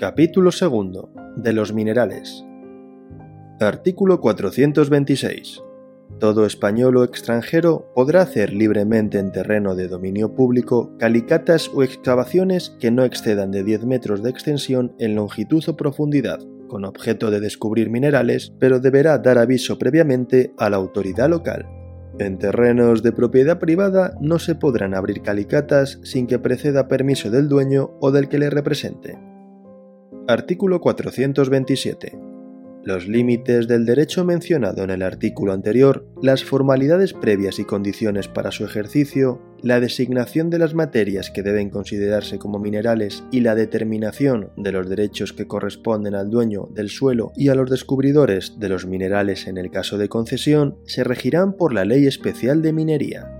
Capítulo 2. De los minerales. Artículo 426. Todo español o extranjero podrá hacer libremente en terreno de dominio público calicatas o excavaciones que no excedan de 10 metros de extensión en longitud o profundidad, con objeto de descubrir minerales, pero deberá dar aviso previamente a la autoridad local. En terrenos de propiedad privada no se podrán abrir calicatas sin que preceda permiso del dueño o del que le represente. Artículo 427 los límites del derecho mencionado en el artículo anterior, las formalidades previas y condiciones para su ejercicio, la designación de las materias que deben considerarse como minerales y la determinación de los derechos que corresponden al dueño del suelo y a los descubridores de los minerales en el caso de concesión, se regirán por la Ley Especial de Minería.